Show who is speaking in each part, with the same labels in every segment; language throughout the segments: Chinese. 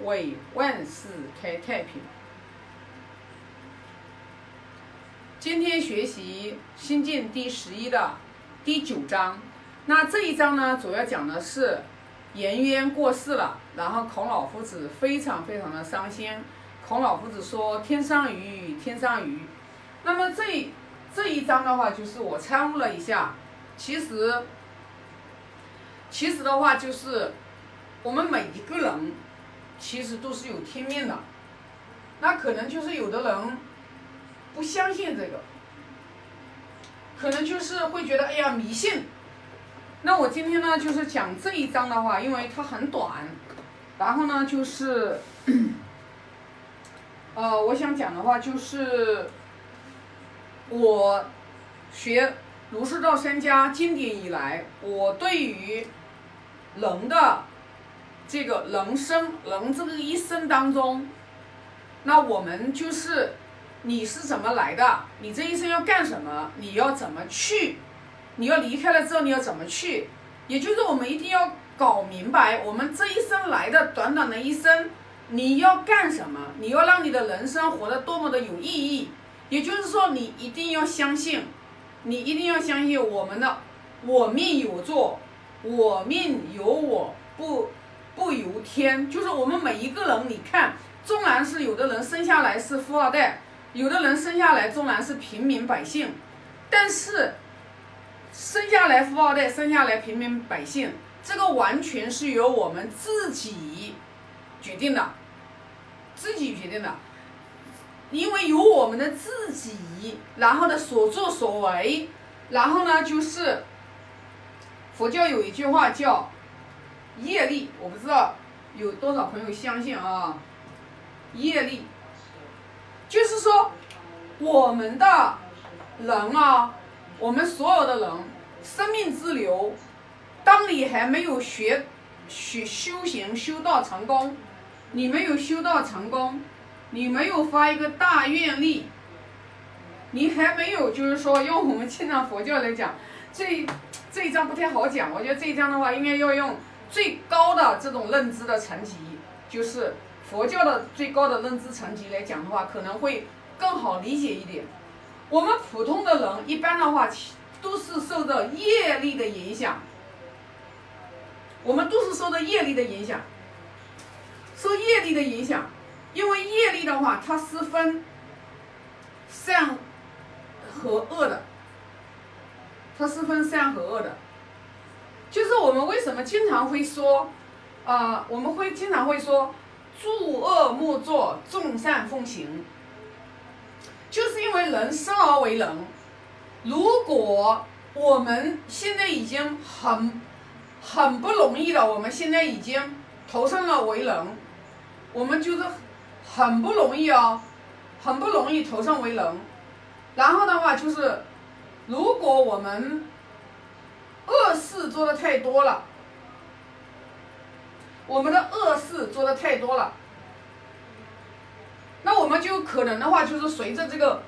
Speaker 1: 为万事开太平。今天学习心经第十一的第九章，那这一章呢，主要讲的是颜渊过世了，然后孔老夫子非常非常的伤心。孔老夫子说：“天上鱼，天上鱼。”那么这这一章的话，就是我参悟了一下，其实其实的话就是我们每一个人其实都是有天命的，那可能就是有的人不相信这个，可能就是会觉得哎呀迷信。那我今天呢就是讲这一章的话，因为它很短，然后呢就是。呃，我想讲的话就是，我学儒释道三家经典以来，我对于人的这个人生，人这个一生当中，那我们就是你是怎么来的？你这一生要干什么？你要怎么去？你要离开了之后你要怎么去？也就是我们一定要搞明白，我们这一生来的短短的一生。你要干什么？你要让你的人生活得多么的有意义？也就是说，你一定要相信，你一定要相信我们的“我命有作，我命由我不不由天”。就是我们每一个人，你看，纵然是有的人生下来是富二代，有的人生下来纵然是平民百姓，但是生下来富二代，生下来平民百姓，这个完全是由我们自己。决定的，自己决定的，因为有我们的自己，然后呢所作所为，然后呢就是佛教有一句话叫业力，我不知道有多少朋友相信啊，业力，就是说我们的人啊，我们所有的人生命之流，当你还没有学学修行修道成功。你没有修道成功，你没有发一个大愿力，你还没有就是说用我们经常佛教来讲，这这一章不太好讲。我觉得这一章的话，应该要用最高的这种认知的层级，就是佛教的最高的认知层级来讲的话，可能会更好理解一点。我们普通的人一般的话，都是受到业力的影响，我们都是受到业力的影响。受业力的影响，因为业力的话，它是分善和恶的，它是分善和恶的。就是我们为什么经常会说，啊，我们会经常会说，诸恶莫作，众善奉行。就是因为人生而为人，如果我们现在已经很很不容易了，我们现在已经投身了为人。我们就是很不容易哦，很不容易投生为人。然后的话就是，如果我们恶事做的太多了，我们的恶事做的太多了，那我们就可能的话就是随着这个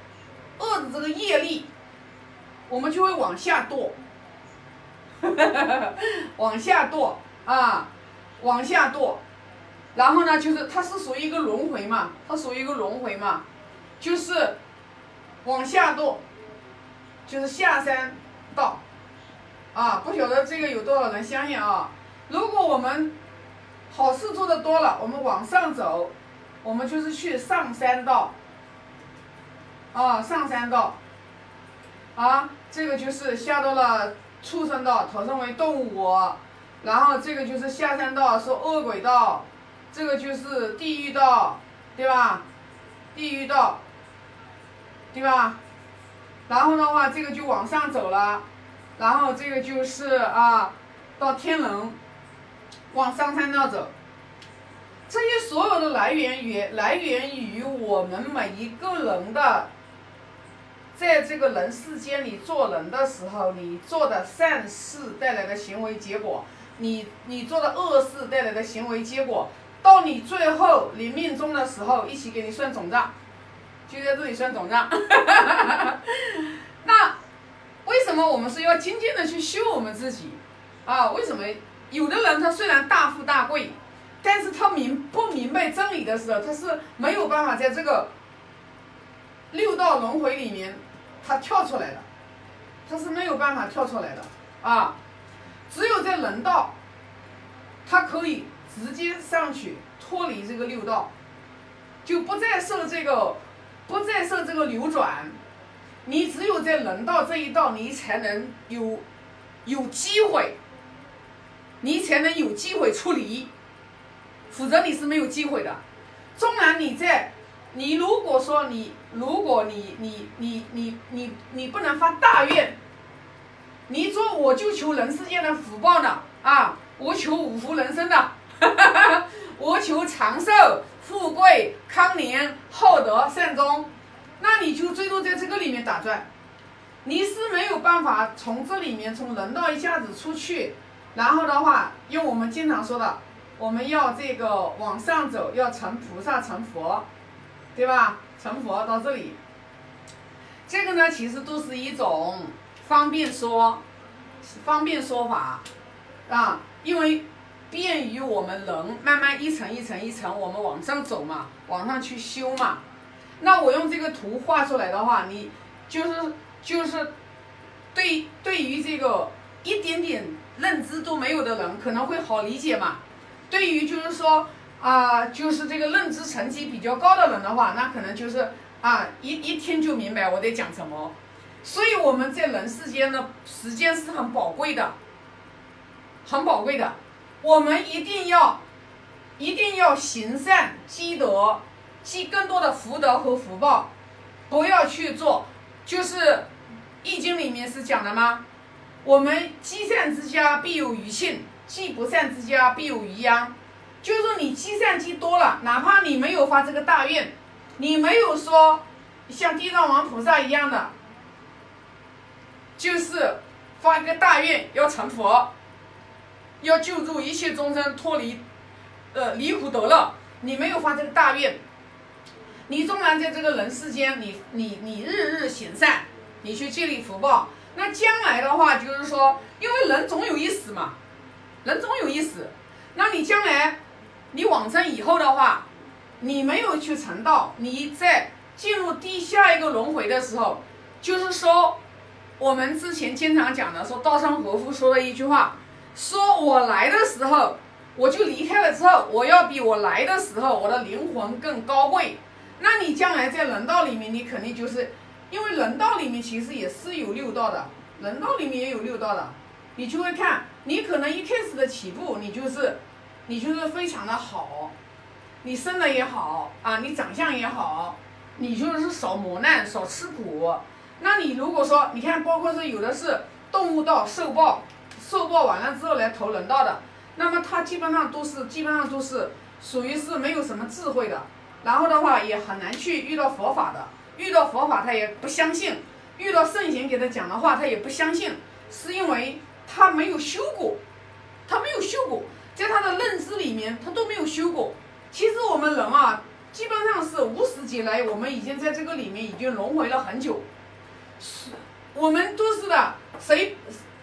Speaker 1: 恶的这个业力，我们就会往下堕，往下堕啊，往下堕。然后呢，就是它是属于一个轮回嘛，它属于一个轮回嘛，就是往下堕，就是下山道，啊，不晓得这个有多少人相信啊？如果我们好事做的多了，我们往上走，我们就是去上山道，啊，上山道，啊，这个就是下到了畜生道，投生为动物，然后这个就是下山道，是恶鬼道。这个就是地狱道，对吧？地狱道，对吧？然后的话，这个就往上走了，然后这个就是啊，到天人，往上山道走。这些所有的来源于来源于我们每一个人的，在这个人世间里做人的时候，你做的善事带来的行为结果，你你做的恶事带来的行为结果。到你最后临命终的时候，一起给你算总账，就在这里算总账。那为什么我们是要静静的去修我们自己啊？为什么有的人他虽然大富大贵，但是他明不明白真理的时候，他是没有办法在这个六道轮回里面他跳出来的，他是没有办法跳出来的啊。只有在人道，他可以直接上去脱离这个六道，就不再受这个不再受这个流转。你只有在人道这一道，你才能有有机会，你才能有机会出离，否则你是没有机会的。纵然你在，你如果说你，如果你你你你你你不能发大愿，你说我就求人世间的福报呢啊，我求五福人生的，我求长寿、富贵、康宁、厚德、善终。那你就最多在这个里面打转，你是没有办法从这里面从人道一下子出去，然后的话，用我们经常说的，我们要这个往上走，要成菩萨成佛，对吧？成佛到这里，这个呢，其实都是一种方便说，方便说法，啊，因为便于我们人慢慢一层一层一层我们往上走嘛，往上去修嘛。那我用这个图画出来的话，你就是就是对对于这个一点点认知都没有的人可能会好理解嘛。对于就是说啊，就是这个认知层级比较高的人的话，那可能就是啊一一听就明白我在讲什么。所以我们在人世间的时间是很宝贵的，很宝贵的。我们一定要一定要行善积德。积更多的福德和福报，不要去做，就是《易经》里面是讲的吗？我们积善之家必有余庆，积不善之家必有余殃。就是说你积善积多了，哪怕你没有发这个大愿，你没有说像地藏王菩萨一样的，就是发一个大愿要成佛，要救助一切众生脱离，呃离苦得乐，你没有发这个大愿。你纵然在这个人世间，你你你日日行善，你去积累福报，那将来的话就是说，因为人总有一死嘛，人总有一死，那你将来你往生以后的话，你没有去成道，你在进入地下一个轮回的时候，就是说，我们之前经常讲的，说道上和夫说的一句话，说我来的时候，我就离开了之后，我要比我来的时候我的灵魂更高贵。那你将来在人道里面，你肯定就是，因为人道里面其实也是有六道的，人道里面也有六道的，你就会看，你可能一开始的起步，你就是，你就是非常的好，你生的也好啊，你长相也好，你就是少磨难，少吃苦。那你如果说，你看，包括是有的是动物道受报，受报完了之后来投人道的，那么他基本上都是，基本上都是属于是没有什么智慧的。然后的话也很难去遇到佛法的，遇到佛法他也不相信，遇到圣贤给他讲的话他也不相信，是因为他没有修过，他没有修过，在他的认知里面他都没有修过。其实我们人啊，基本上是无始劫来，我们已经在这个里面已经轮回了很久，是，我们都是的，谁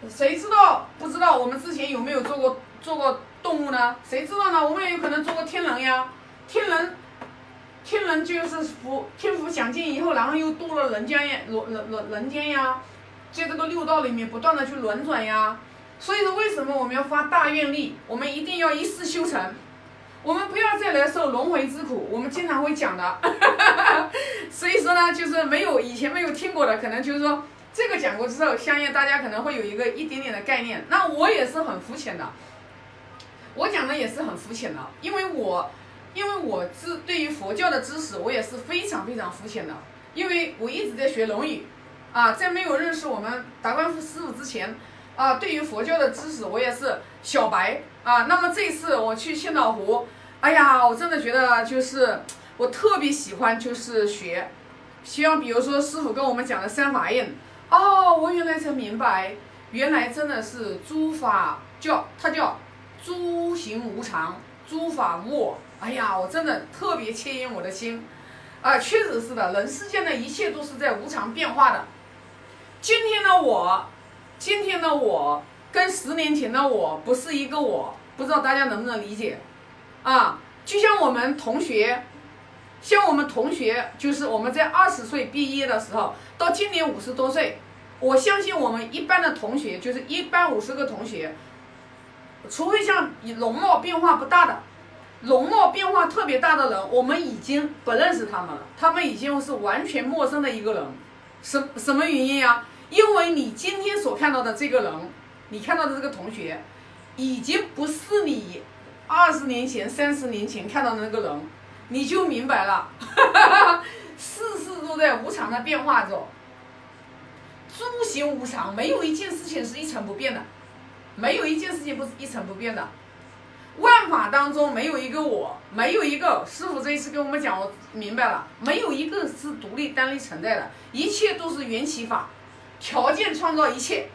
Speaker 1: 谁知道不知道我们之前有没有做过做过动物呢？谁知道呢？我们也有可能做过天人呀，天人。天人就是福，天福享尽以后，然后又堕了人间呀，人人人人间呀，在这个六道里面不断的去轮转呀。所以说，为什么我们要发大愿力？我们一定要一世修成，我们不要再来受轮回之苦。我们经常会讲的，所以说呢，就是没有以前没有听过的，可能就是说这个讲过之后，相信大家可能会有一个一点点的概念。那我也是很肤浅的，我讲的也是很肤浅的，因为我。因为我知对于佛教的知识，我也是非常非常肤浅的。因为我一直在学《论语》，啊，在没有认识我们达观师傅之前，啊，对于佛教的知识我也是小白啊。那么这次我去千岛湖，哎呀，我真的觉得就是我特别喜欢，就是学，希望比如说师傅跟我们讲的三法印，哦，我原来才明白，原来真的是诸法叫它叫诸行无常，诸法无我。哎呀，我真的特别牵引我的心，啊，确实是的，人世间的一切都是在无常变化的。今天的我，今天的我跟十年前的我不是一个我，不知道大家能不能理解？啊，就像我们同学，像我们同学，就是我们在二十岁毕业的时候，到今年五十多岁，我相信我们一般的同学，就是一般五十个同学，除非像容貌变化不大的，容貌变化特别大的人，我们已经不认识他们了，他们已经是完全陌生的一个人。什什么原因呀？因为你今天所看到的这个人，你看到的这个同学，已经不是你二十年前、三十年前看到的那个人，你就明白了，事事都在无常的变化中。诸行无常，没有一件事情是一成不变的，没有一件事情不是一成不变的。万法当中没有一个我，没有一个师傅这一次跟我们讲，我明白了，没有一个是独立单立存在的，一切都是缘起法，条件创造一切，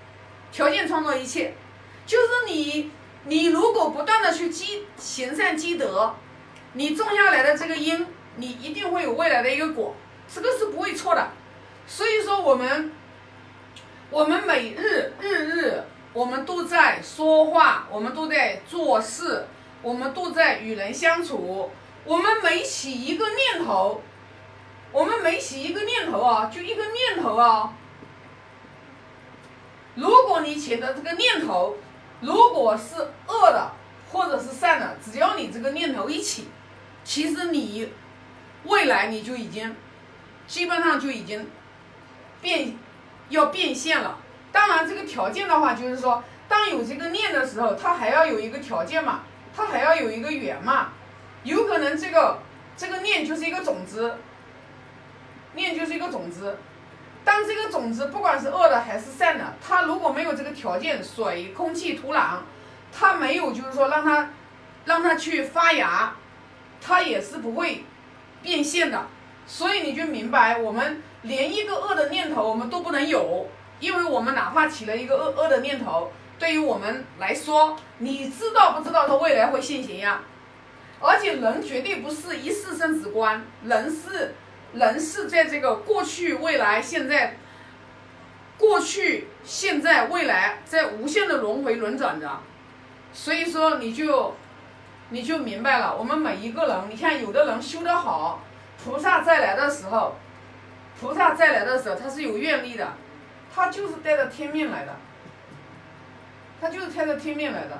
Speaker 1: 条件创造一切，就是你，你如果不断的去积行善积德，你种下来的这个因，你一定会有未来的一个果，这个是不会错的。所以说我们，我们每日日日。我们都在说话，我们都在做事，我们都在与人相处。我们每起一个念头，我们每起一个念头啊，就一个念头啊。如果你起的这个念头，如果是恶的或者是善的，只要你这个念头一起，其实你未来你就已经基本上就已经变要变现了。当然，这个条件的话，就是说，当有这个念的时候，它还要有一个条件嘛，它还要有一个缘嘛。有可能这个这个念就是一个种子，念就是一个种子。当这个种子不管是恶的还是善的，它如果没有这个条件，水、空气、土壤，它没有就是说让它让它去发芽，它也是不会变现的。所以你就明白，我们连一个恶的念头我们都不能有。因为我们哪怕起了一个恶恶的念头，对于我们来说，你知道不知道它未来会现行呀？而且人绝对不是一世生死观，人是人是在这个过去、未来、现在，过去、现在、未来，在无限的轮回轮转着。所以说，你就你就明白了，我们每一个人，你看有的人修得好，菩萨再来的时候，菩萨再来的时候，他是有愿力的。他就是带着天命来的，他就是带着天命来的，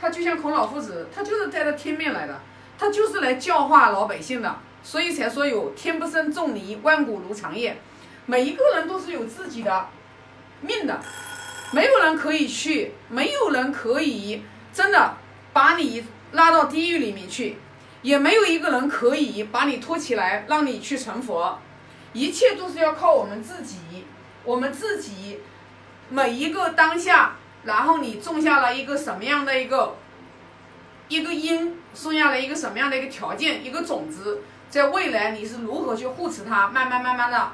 Speaker 1: 他就像孔老夫子，他就是带着天命来的，他就是来教化老百姓的，所以才说有天不生仲尼，万古如长夜。每一个人都是有自己的命的，没有人可以去，没有人可以真的把你拉到地狱里面去，也没有一个人可以把你托起来让你去成佛，一切都是要靠我们自己。我们自己每一个当下，然后你种下了一个什么样的一个一个因，种下了一个什么样的一个条件，一个种子，在未来你是如何去护持它？慢慢慢慢的，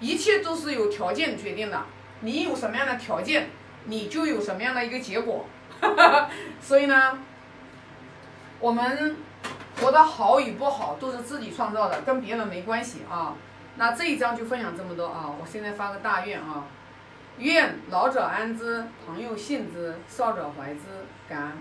Speaker 1: 一切都是有条件决定的。你有什么样的条件，你就有什么样的一个结果。所以呢，我们活得好与不好都是自己创造的，跟别人没关系啊。那这一章就分享这么多啊！我现在发个大愿啊，愿老者安之，朋友信之，少者怀之，感恩。